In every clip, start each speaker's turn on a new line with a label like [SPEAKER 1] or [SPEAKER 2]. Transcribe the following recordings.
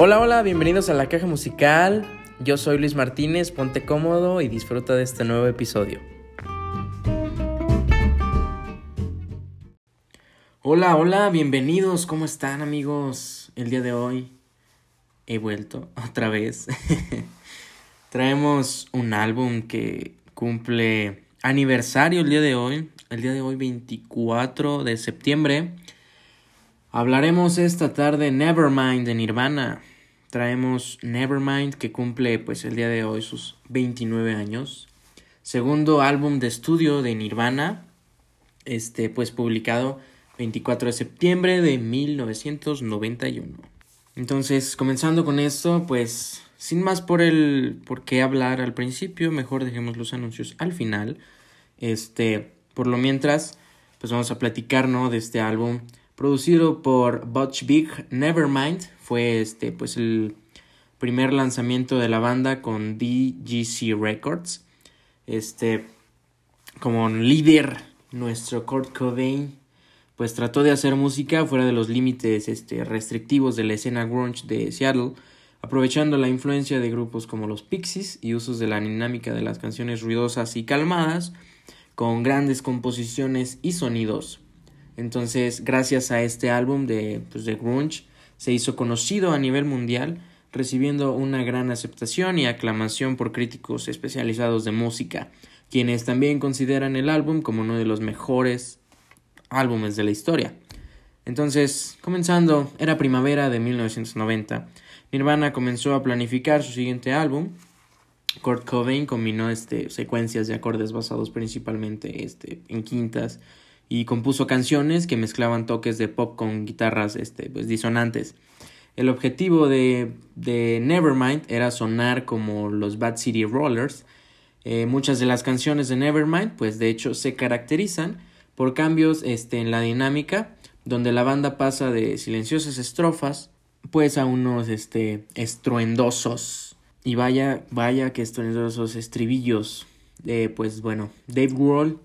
[SPEAKER 1] Hola, hola, bienvenidos a la caja musical. Yo soy Luis Martínez, ponte cómodo y disfruta de este nuevo episodio. Hola, hola, bienvenidos, ¿cómo están amigos? El día de hoy he vuelto otra vez. Traemos un álbum que cumple aniversario el día de hoy, el día de hoy 24 de septiembre. Hablaremos esta tarde Nevermind de Nirvana. Traemos Nevermind que cumple pues el día de hoy sus 29 años. Segundo álbum de estudio de Nirvana, este pues publicado 24 de septiembre de 1991. Entonces, comenzando con esto, pues sin más por el por qué hablar al principio, mejor dejemos los anuncios al final. Este, por lo mientras, pues vamos a platicar, ¿no? De este álbum producido por Butch Big, Nevermind, fue este, pues el primer lanzamiento de la banda con DGC Records. Este, como líder, nuestro Kurt Cobain, pues trató de hacer música fuera de los límites este, restrictivos de la escena grunge de Seattle, aprovechando la influencia de grupos como los Pixies y usos de la dinámica de las canciones ruidosas y calmadas, con grandes composiciones y sonidos entonces, gracias a este álbum de, pues, de grunge, se hizo conocido a nivel mundial, recibiendo una gran aceptación y aclamación por críticos especializados de música, quienes también consideran el álbum como uno de los mejores álbumes de la historia. Entonces, comenzando, era primavera de 1990. Nirvana comenzó a planificar su siguiente álbum. Kurt Cobain combinó este, secuencias de acordes basados principalmente este, en quintas y compuso canciones que mezclaban toques de pop con guitarras este, pues, disonantes. El objetivo de, de, Nevermind era sonar como los Bad City Rollers. Eh, muchas de las canciones de Nevermind, pues de hecho, se caracterizan por cambios este, en la dinámica, donde la banda pasa de silenciosas estrofas, pues a unos este, estruendosos. Y vaya, vaya que estruendosos estribillos. Eh, pues bueno, Dave Grohl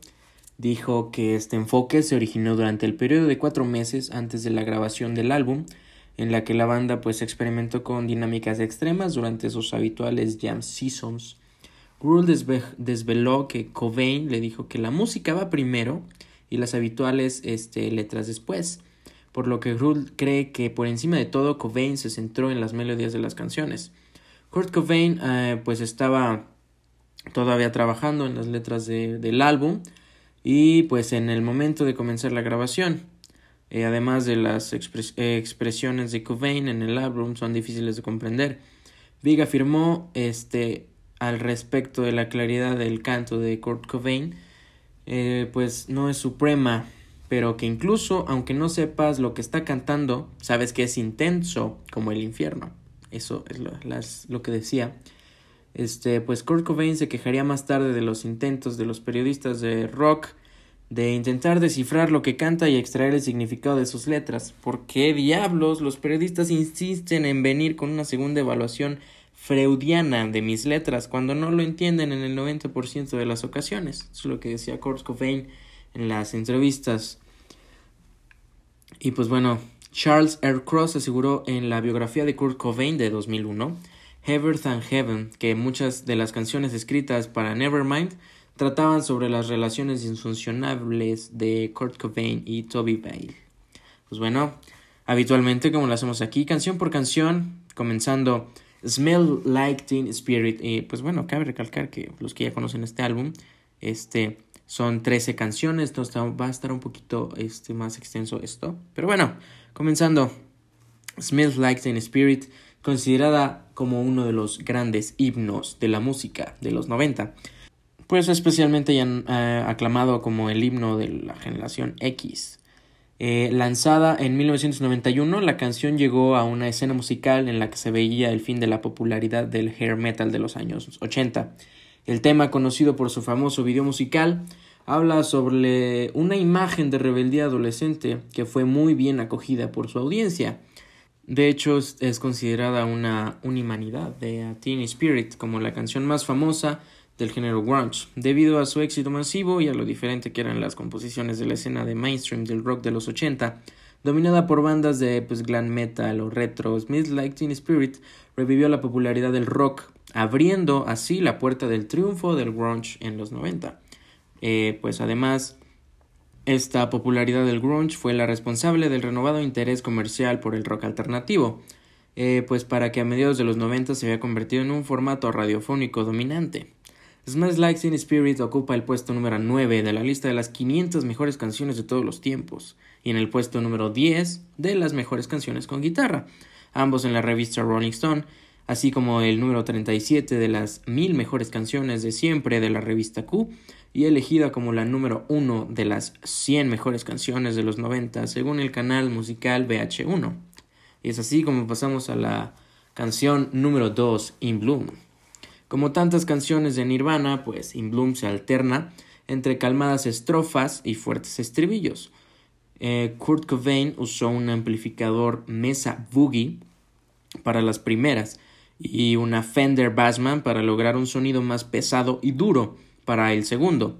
[SPEAKER 1] dijo que este enfoque se originó durante el periodo de cuatro meses antes de la grabación del álbum, en la que la banda pues experimentó con dinámicas extremas durante sus habituales jam seasons. Gruhl desveló que Cobain le dijo que la música va primero y las habituales este, letras después, por lo que Gruhl cree que por encima de todo Cobain se centró en las melodías de las canciones. Kurt Cobain eh, pues estaba todavía trabajando en las letras del álbum, y pues en el momento de comenzar la grabación. Eh, además de las expresiones de Cobain en el álbum son difíciles de comprender. Big afirmó este, al respecto de la claridad del canto de Kurt Cobain, eh, pues no es suprema, pero que incluso aunque no sepas lo que está cantando, sabes que es intenso como el infierno. Eso es lo que decía. Este, pues Kurt Cobain se quejaría más tarde de los intentos de los periodistas de rock de intentar descifrar lo que canta y extraer el significado de sus letras. ¿Por qué diablos los periodistas insisten en venir con una segunda evaluación freudiana de mis letras cuando no lo entienden en el 90% de las ocasiones? Es lo que decía Kurt Cobain en las entrevistas. Y pues bueno, Charles R. Cross aseguró en la biografía de Kurt Cobain de 2001 Heaven Than Heaven, que muchas de las canciones escritas para Nevermind trataban sobre las relaciones disfuncionables de Kurt Cobain y Toby Bale. Pues bueno, habitualmente como lo hacemos aquí, canción por canción, comenzando Smell Like Teen Spirit. Y pues bueno, cabe recalcar que los que ya conocen este álbum, este son 13 canciones, entonces va a estar un poquito este, más extenso esto. Pero bueno, comenzando, Smell Like Teen Spirit considerada como uno de los grandes himnos de la música de los 90, pues especialmente eh, aclamado como el himno de la generación X. Eh, lanzada en 1991, la canción llegó a una escena musical en la que se veía el fin de la popularidad del hair metal de los años 80. El tema, conocido por su famoso video musical, habla sobre una imagen de rebeldía adolescente que fue muy bien acogida por su audiencia. De hecho, es considerada una unimanidad de Teen Spirit como la canción más famosa del género grunge, debido a su éxito masivo y a lo diferente que eran las composiciones de la escena de mainstream del rock de los 80, Dominada por bandas de pues, glam metal o retro, Smith Like Teen Spirit revivió la popularidad del rock, abriendo así la puerta del triunfo del grunge en los 90. Eh, pues además, esta popularidad del grunge fue la responsable del renovado interés comercial por el rock alternativo, eh, pues para que a mediados de los 90 se había convertido en un formato radiofónico dominante. Smells Like Teen Spirit ocupa el puesto número 9 de la lista de las 500 mejores canciones de todos los tiempos y en el puesto número 10 de las mejores canciones con guitarra, ambos en la revista Rolling Stone, así como el número 37 de las 1000 mejores canciones de siempre de la revista Q y elegida como la número 1 de las 100 mejores canciones de los 90 según el canal musical VH1. Y es así como pasamos a la canción número 2, In Bloom. Como tantas canciones de Nirvana, pues In Bloom se alterna entre calmadas estrofas y fuertes estribillos. Eh, Kurt Cobain usó un amplificador Mesa Boogie para las primeras y una Fender Bassman para lograr un sonido más pesado y duro para el segundo.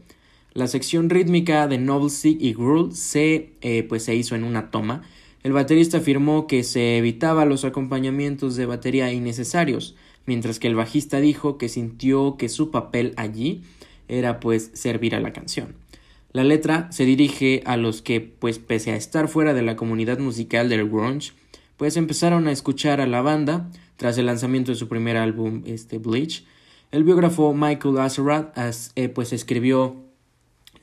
[SPEAKER 1] La sección rítmica de Noble Sick y Gruel se, eh, pues se hizo en una toma. El baterista afirmó que se evitaba los acompañamientos de batería innecesarios, mientras que el bajista dijo que sintió que su papel allí era pues servir a la canción. La letra se dirige a los que, pues pese a estar fuera de la comunidad musical del grunge, pues empezaron a escuchar a la banda tras el lanzamiento de su primer álbum, este Bleach. El biógrafo Michael Azerrad eh, pues escribió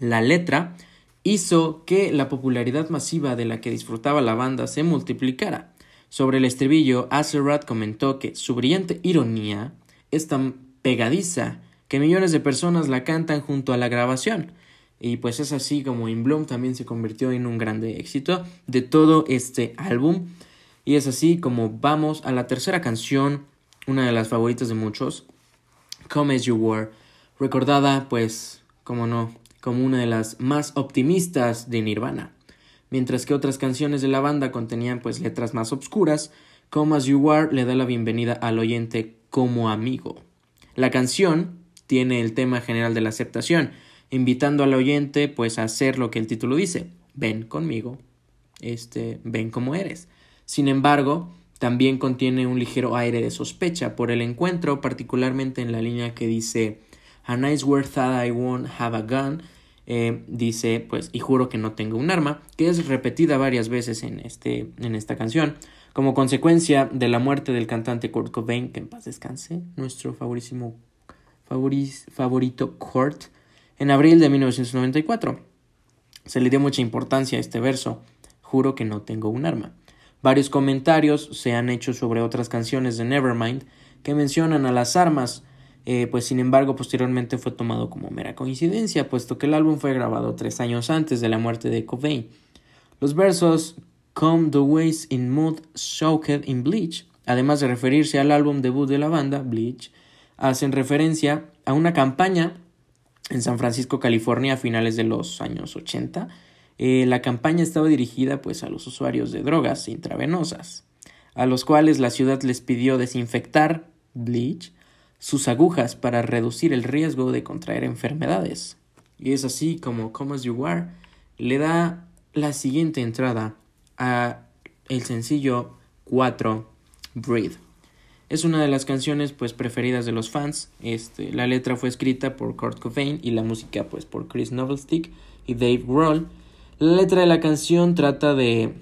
[SPEAKER 1] la letra hizo que la popularidad masiva de la que disfrutaba la banda se multiplicara. Sobre el estribillo, Azerrad comentó que su brillante ironía es tan pegadiza que millones de personas la cantan junto a la grabación. Y pues es así como In Bloom también se convirtió en un grande éxito de todo este álbum. Y es así como vamos a la tercera canción, una de las favoritas de muchos, Come As You Were, recordada pues, como no, como una de las más optimistas de Nirvana mientras que otras canciones de la banda contenían pues letras más obscuras, Come As You Are le da la bienvenida al oyente como amigo. La canción tiene el tema general de la aceptación, invitando al oyente pues a hacer lo que el título dice, ven conmigo, este, ven como eres. Sin embargo, también contiene un ligero aire de sospecha por el encuentro, particularmente en la línea que dice A nice word that I won't have a gun eh, dice, pues, y juro que no tengo un arma, que es repetida varias veces en, este, en esta canción, como consecuencia de la muerte del cantante Kurt Cobain, que en paz descanse, nuestro favorísimo favorito Kurt, en abril de 1994. Se le dio mucha importancia a este verso, juro que no tengo un arma. Varios comentarios se han hecho sobre otras canciones de Nevermind que mencionan a las armas, eh, pues sin embargo posteriormente fue tomado como mera coincidencia, puesto que el álbum fue grabado tres años antes de la muerte de Cobain. Los versos Come the Ways in Mood Soaked in Bleach, además de referirse al álbum debut de la banda, Bleach, hacen referencia a una campaña en San Francisco, California, a finales de los años 80. Eh, la campaña estaba dirigida pues a los usuarios de drogas intravenosas, a los cuales la ciudad les pidió desinfectar Bleach sus agujas para reducir el riesgo de contraer enfermedades. Y es así como Come As You Are le da la siguiente entrada a el sencillo 4 Breathe. Es una de las canciones pues preferidas de los fans. Este, la letra fue escrita por Kurt Cobain y la música pues por Chris Novelstick y Dave Grohl. La letra de la canción trata de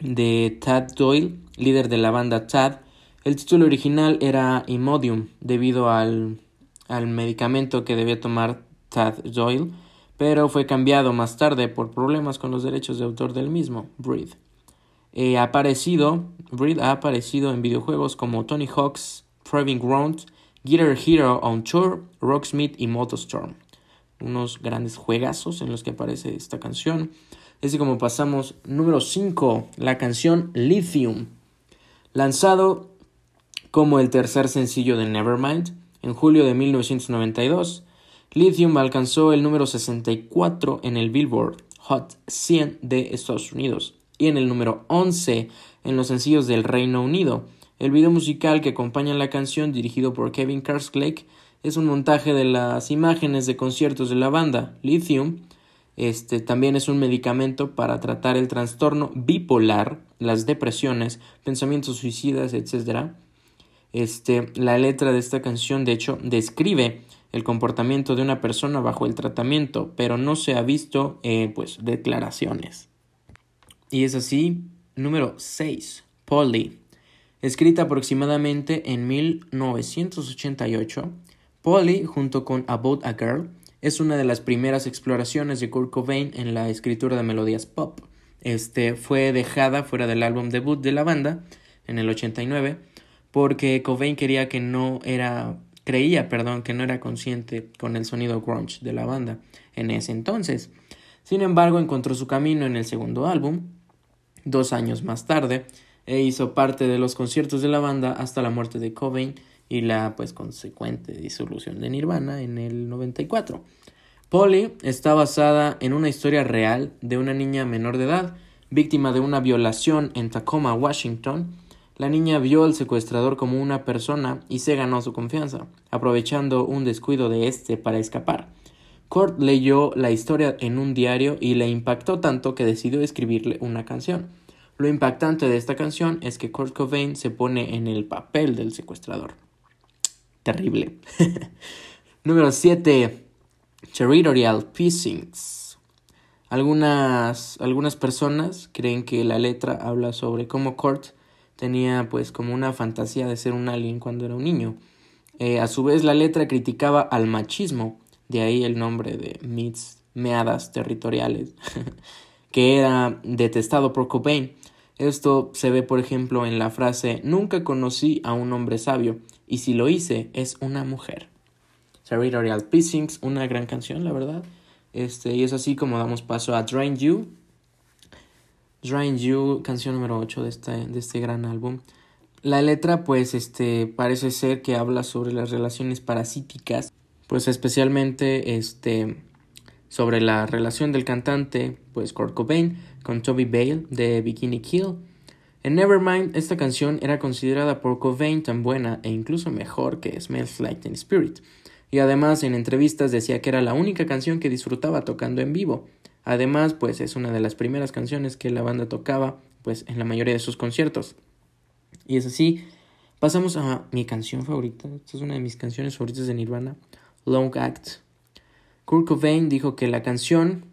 [SPEAKER 1] de Tad Doyle, líder de la banda Tad, el título original era Imodium, debido al, al medicamento que debía tomar Tad Doyle, pero fue cambiado más tarde por problemas con los derechos de autor del mismo, Breed. Eh, ha aparecido, Breed ha aparecido en videojuegos como Tony Hawk's Proving Ground, Guitar Hero on Tour, Rocksmith y Motostorm. Unos grandes juegazos en los que aparece esta canción. Así como pasamos número 5, la canción Lithium. Lanzado como el tercer sencillo de Nevermind, en julio de 1992, Lithium alcanzó el número 64 en el Billboard Hot 100 de Estados Unidos y en el número 11 en los sencillos del Reino Unido. El video musical que acompaña la canción, dirigido por Kevin Karslake, es un montaje de las imágenes de conciertos de la banda. Lithium Este también es un medicamento para tratar el trastorno bipolar, las depresiones, pensamientos suicidas, etc. Este, la letra de esta canción, de hecho, describe el comportamiento de una persona bajo el tratamiento, pero no se ha visto, eh, pues, declaraciones. Y es así, número 6, Polly. Escrita aproximadamente en 1988, Polly, junto con About a Girl, es una de las primeras exploraciones de Kurt Cobain en la escritura de melodías pop. Este fue dejada fuera del álbum debut de la banda en el 89 porque Cobain quería que no era creía, perdón, que no era consciente con el sonido grunge de la banda en ese entonces. Sin embargo, encontró su camino en el segundo álbum, dos años más tarde, e hizo parte de los conciertos de la banda hasta la muerte de Cobain y la pues consecuente disolución de Nirvana en el 94. Polly está basada en una historia real de una niña menor de edad, víctima de una violación en Tacoma, Washington. La niña vio al secuestrador como una persona y se ganó su confianza, aprovechando un descuido de este para escapar. Kurt leyó la historia en un diario y le impactó tanto que decidió escribirle una canción. Lo impactante de esta canción es que Kurt Cobain se pone en el papel del secuestrador terrible. Número 7. Territorial Pissings. Algunas, algunas personas creen que la letra habla sobre cómo Kurt tenía pues como una fantasía de ser un alien cuando era un niño. Eh, a su vez la letra criticaba al machismo, de ahí el nombre de meadas territoriales, que era detestado por Cobain. Esto se ve por ejemplo en la frase Nunca conocí a un hombre sabio, y si lo hice, es una mujer. Territorial Pissings, una gran canción, la verdad. Este, y es así como damos paso a Drain You. Drain You, canción número 8 de este, de este gran álbum. La letra, pues, este, parece ser que habla sobre las relaciones parasíticas, pues especialmente, este, sobre la relación del cantante, pues, Kurt Cobain con Toby Bale de Bikini Kill en Nevermind, esta canción era considerada por Cobain tan buena e incluso mejor que Smells Like Teen Spirit, y además en entrevistas decía que era la única canción que disfrutaba tocando en vivo. Además, pues es una de las primeras canciones que la banda tocaba, pues en la mayoría de sus conciertos. Y es así, pasamos a mi canción favorita, esta es una de mis canciones favoritas de Nirvana, Long Act. Kurt Cobain dijo que la canción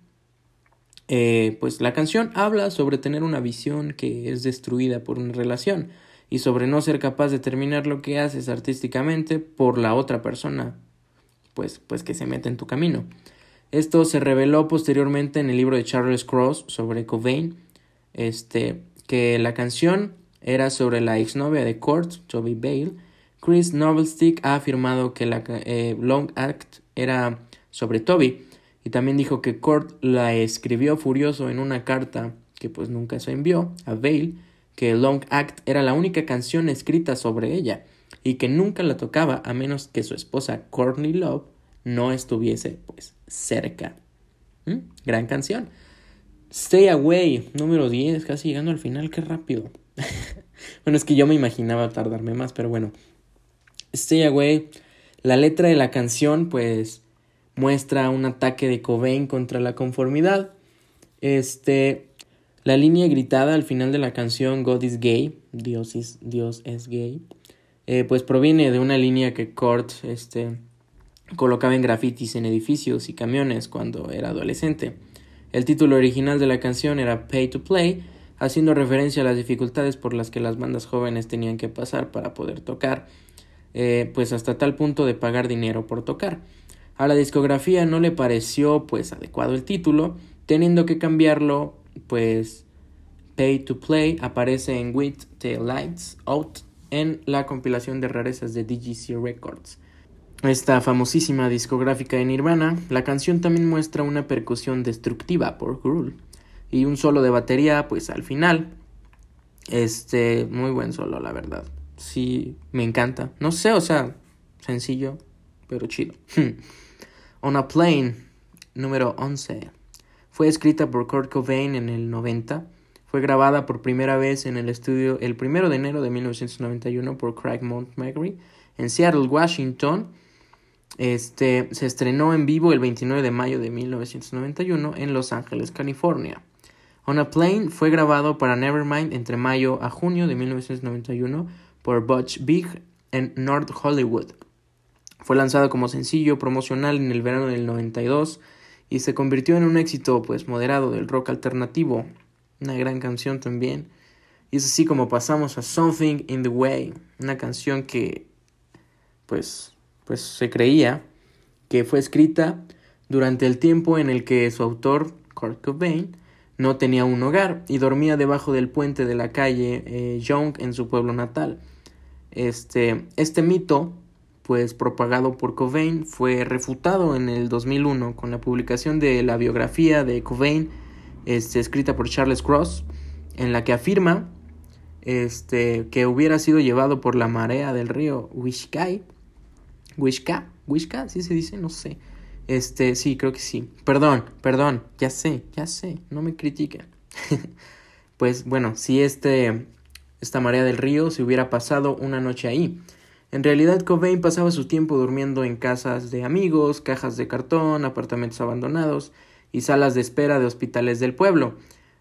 [SPEAKER 1] eh, pues la canción habla sobre tener una visión que es destruida por una relación y sobre no ser capaz de terminar lo que haces artísticamente por la otra persona, pues, pues que se mete en tu camino. Esto se reveló posteriormente en el libro de Charles Cross sobre Cobain, este, que la canción era sobre la exnovia de Kurt, Toby Bale. Chris Novelstick ha afirmado que la eh, Long Act era sobre Toby, y también dijo que Kurt la escribió furioso en una carta que pues nunca se envió a Vale, que Long Act era la única canción escrita sobre ella y que nunca la tocaba a menos que su esposa Courtney Love no estuviese pues cerca. ¿Mm? Gran canción. Stay Away, número 10, casi llegando al final, qué rápido. bueno, es que yo me imaginaba tardarme más, pero bueno. Stay Away, la letra de la canción pues muestra un ataque de Cobain contra la conformidad. Este, la línea gritada al final de la canción God is gay, Dios es, Dios es gay, eh, pues proviene de una línea que Kurt este, colocaba en grafitis en edificios y camiones cuando era adolescente. El título original de la canción era Pay to Play, haciendo referencia a las dificultades por las que las bandas jóvenes tenían que pasar para poder tocar, eh, pues hasta tal punto de pagar dinero por tocar. A la discografía no le pareció pues adecuado el título, teniendo que cambiarlo pues Pay to Play aparece en With the Lights Out en la compilación de rarezas de DGC Records. Esta famosísima discográfica de Nirvana, la canción también muestra una percusión destructiva por Gruhl y un solo de batería pues al final. Este, muy buen solo, la verdad. Sí, me encanta. No sé, o sea, sencillo, pero chido. On a Plane, número 11. Fue escrita por Kurt Cobain en el 90. Fue grabada por primera vez en el estudio el 1 de enero de 1991 por Craig Montgomery en Seattle, Washington. Este se estrenó en vivo el 29 de mayo de 1991 en Los Ángeles, California. On a Plane fue grabado para Nevermind entre mayo a junio de 1991 por Butch Big en North Hollywood. Fue lanzado como sencillo promocional en el verano del 92 y se convirtió en un éxito pues moderado del rock alternativo, una gran canción también. Y es así como pasamos a Something in the Way, una canción que pues pues se creía que fue escrita durante el tiempo en el que su autor Kurt Cobain no tenía un hogar y dormía debajo del puente de la calle eh, Young en su pueblo natal. Este, este mito pues propagado por Cobain fue refutado en el 2001 con la publicación de la biografía de Cobain este, escrita por Charles Cross en la que afirma este, que hubiera sido llevado por la marea del río Wishkai Wishka Wishka ¿sí se dice? No sé. Este, sí, creo que sí. Perdón, perdón, ya sé, ya sé, no me critiquen. pues bueno, si este esta marea del río se hubiera pasado una noche ahí. En realidad, Cobain pasaba su tiempo durmiendo en casas de amigos, cajas de cartón, apartamentos abandonados y salas de espera de hospitales del pueblo.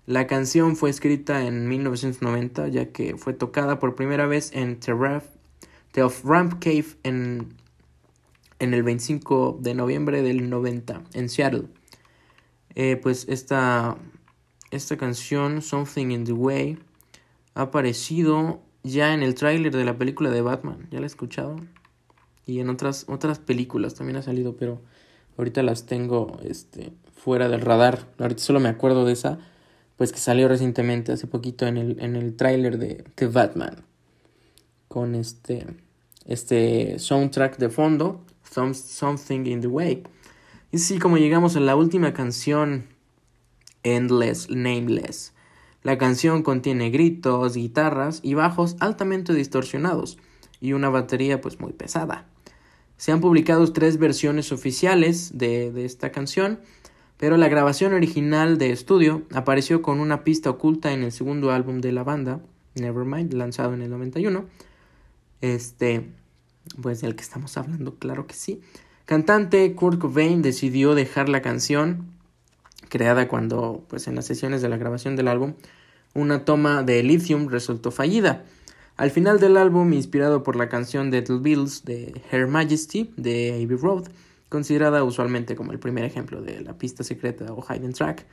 [SPEAKER 1] La canción fue escrita en 1990, ya que fue tocada por primera vez en The of Ramp Cave en, en el 25 de noviembre del 90, en Seattle. Eh, pues esta, esta canción, Something in the Way, ha aparecido ya en el tráiler de la película de Batman, ¿ya la he escuchado? Y en otras, otras películas también ha salido, pero ahorita las tengo este, fuera del radar. Ahorita solo me acuerdo de esa, pues que salió recientemente, hace poquito, en el, en el tráiler de, de Batman. Con este, este soundtrack de fondo, Something in the Way. Y sí, como llegamos a la última canción, Endless Nameless. La canción contiene gritos, guitarras y bajos altamente distorsionados y una batería pues muy pesada. Se han publicado tres versiones oficiales de, esta canción, pero la grabación original de estudio apareció con una pista oculta en el segundo álbum de la banda, Nevermind, lanzado en el 91. Este, pues del que estamos hablando, claro que sí. Cantante Kurt Cobain decidió dejar la canción creada cuando, pues en las sesiones de la grabación del álbum, una toma de Lithium resultó fallida. Al final del álbum, inspirado por la canción Little Bills de Her Majesty de Abbey Road, considerada usualmente como el primer ejemplo de la pista secreta o hidden track,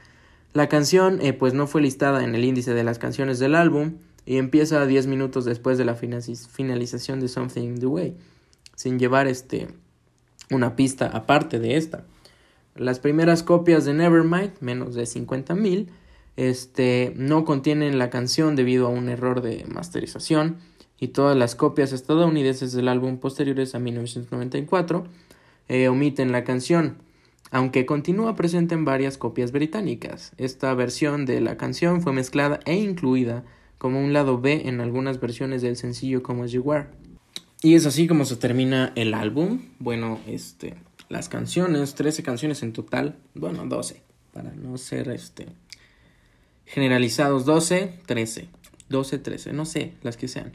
[SPEAKER 1] la canción eh, pues no fue listada en el índice de las canciones del álbum y empieza 10 minutos después de la finalización de Something in the Way, sin llevar este una pista aparte de esta. Las primeras copias de Nevermind, menos de 50.000, este, no contienen la canción debido a un error de masterización y todas las copias estadounidenses del álbum posteriores a 1994 eh, omiten la canción, aunque continúa presente en varias copias británicas. Esta versión de la canción fue mezclada e incluida como un lado B en algunas versiones del sencillo como As You Were. Y es así como se termina el álbum. Bueno, este, las canciones, 13 canciones en total, bueno, 12, para no ser este generalizados, 12, 13, 12, 13, no sé, las que sean.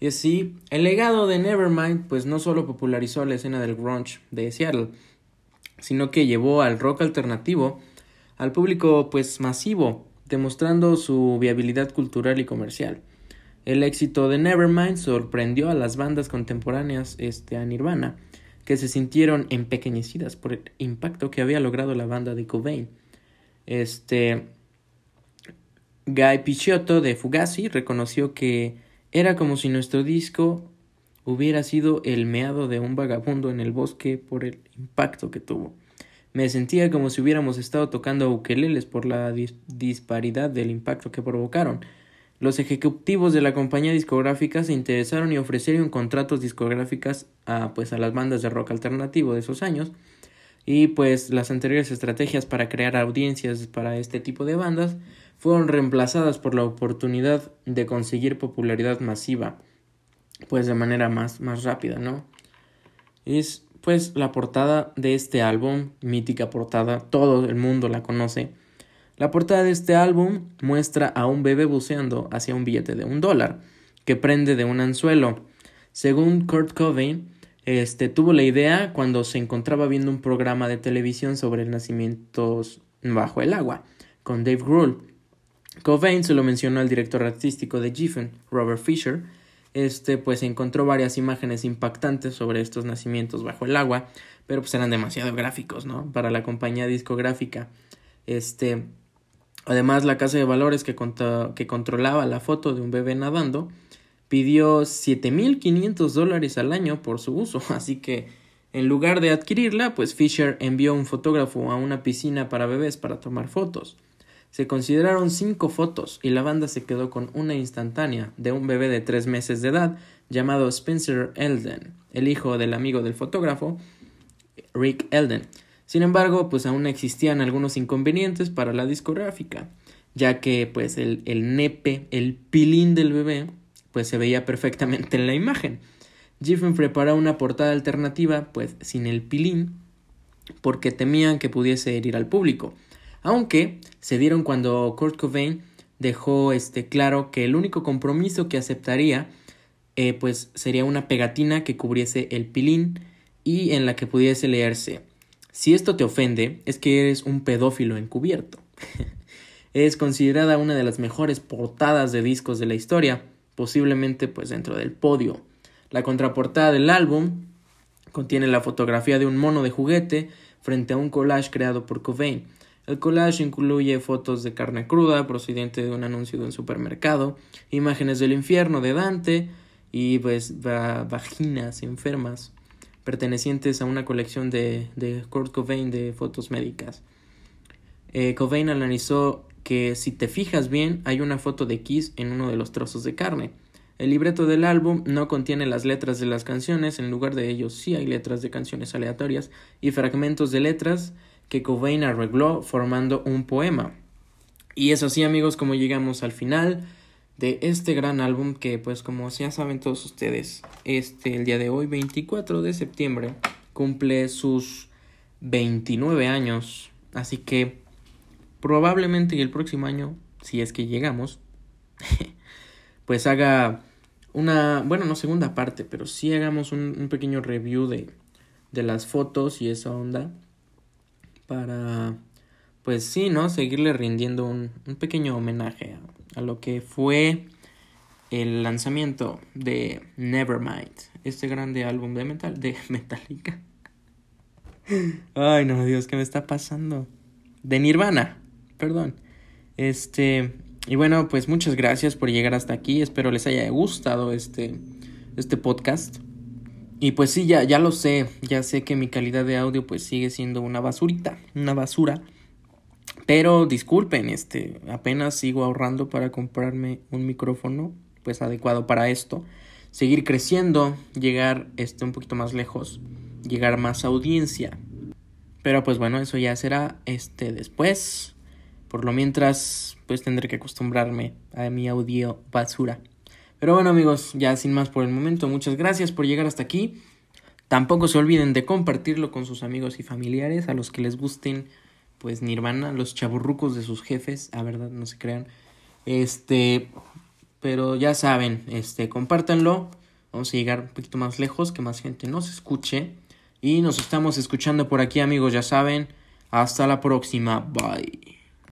[SPEAKER 1] Y así, el legado de Nevermind pues no solo popularizó la escena del grunge de Seattle, sino que llevó al rock alternativo al público pues masivo, demostrando su viabilidad cultural y comercial. El éxito de Nevermind sorprendió a las bandas contemporáneas este, a Nirvana, que se sintieron empequeñecidas por el impacto que había logrado la banda de Cobain. Este, Guy Picciotto de Fugazi reconoció que era como si nuestro disco hubiera sido el meado de un vagabundo en el bosque por el impacto que tuvo. Me sentía como si hubiéramos estado tocando ukeleles por la disparidad del impacto que provocaron. Los ejecutivos de la compañía discográfica se interesaron y ofrecieron contratos discográficas a, pues, a las bandas de rock alternativo de esos años. Y pues las anteriores estrategias para crear audiencias para este tipo de bandas fueron reemplazadas por la oportunidad de conseguir popularidad masiva, pues de manera más, más rápida, ¿no? Es pues la portada de este álbum, mítica portada, todo el mundo la conoce la portada de este álbum muestra a un bebé buceando hacia un billete de un dólar que prende de un anzuelo. Según Kurt Cobain, este, tuvo la idea cuando se encontraba viendo un programa de televisión sobre nacimientos bajo el agua con Dave Grohl. Cobain se lo mencionó al director artístico de Giffen, Robert Fisher. Este, pues encontró varias imágenes impactantes sobre estos nacimientos bajo el agua, pero pues eran demasiado gráficos, ¿no? Para la compañía discográfica. Este, además, la casa de valores que, controlaba la foto de un bebé nadando pidió 7.500 dólares al año por su uso, así que en lugar de adquirirla, pues Fisher envió un fotógrafo a una piscina para bebés para tomar fotos. Se consideraron cinco fotos y la banda se quedó con una instantánea de un bebé de tres meses de edad llamado Spencer Elden, el hijo del amigo del fotógrafo Rick Elden. Sin embargo, pues aún existían algunos inconvenientes para la discográfica, ya que pues el, el nepe, el pilín del bebé, pues se veía perfectamente en la imagen. Giffen preparó una portada alternativa, pues sin el pilín, porque temían que pudiese herir al público. Aunque se dieron cuando Kurt Cobain dejó este claro que el único compromiso que aceptaría eh, pues sería una pegatina que cubriese el pilín y en la que pudiese leerse si esto te ofende es que eres un pedófilo encubierto. es considerada una de las mejores portadas de discos de la historia posiblemente pues dentro del podio. La contraportada del álbum contiene la fotografía de un mono de juguete frente a un collage creado por Cobain. El collage incluye fotos de carne cruda procedente de un anuncio de un supermercado, imágenes del infierno de Dante y pues vaginas enfermas pertenecientes a una colección de, de Kurt Cobain de fotos médicas. Eh, Cobain analizó que si te fijas bien hay una foto de Kiss en uno de los trozos de carne. El libreto del álbum no contiene las letras de las canciones, en lugar de ellos sí hay letras de canciones aleatorias y fragmentos de letras que Cobain arregló formando un poema. Y es así amigos como llegamos al final de este gran álbum que pues como ya saben todos ustedes, este el día de hoy 24 de septiembre cumple sus 29 años, así que probablemente el próximo año, si es que llegamos, pues haga una, bueno, no segunda parte, pero sí hagamos un, pequeño review de, de las fotos y esa onda para, pues sí, ¿no? Seguirle rindiendo un, un pequeño homenaje a, a, lo que fue el lanzamiento de Nevermind, este grande álbum de metal, de Metallica. Ay, no, Dios, ¿qué me está pasando? De Nirvana perdón. Este, y bueno, pues muchas gracias por llegar hasta aquí. Espero les haya gustado este, este podcast. Y pues sí, ya, ya lo sé, ya sé que mi calidad de audio pues sigue siendo una basurita, una basura. Pero disculpen, este, apenas sigo ahorrando para comprarme un micrófono pues adecuado para esto. Seguir creciendo, llegar este un poquito más lejos, llegar más audiencia. Pero pues bueno, eso ya será este después. Por lo mientras, pues tendré que acostumbrarme a mi audio basura. Pero bueno amigos, ya sin más por el momento, muchas gracias por llegar hasta aquí. Tampoco se olviden de compartirlo con sus amigos y familiares, a los que les gusten, pues Nirvana, los chaburrucos de sus jefes, a verdad, no se crean. Este, pero ya saben, este, compártanlo. Vamos a llegar un poquito más lejos, que más gente nos escuche. Y nos estamos escuchando por aquí, amigos, ya saben. Hasta la próxima. Bye.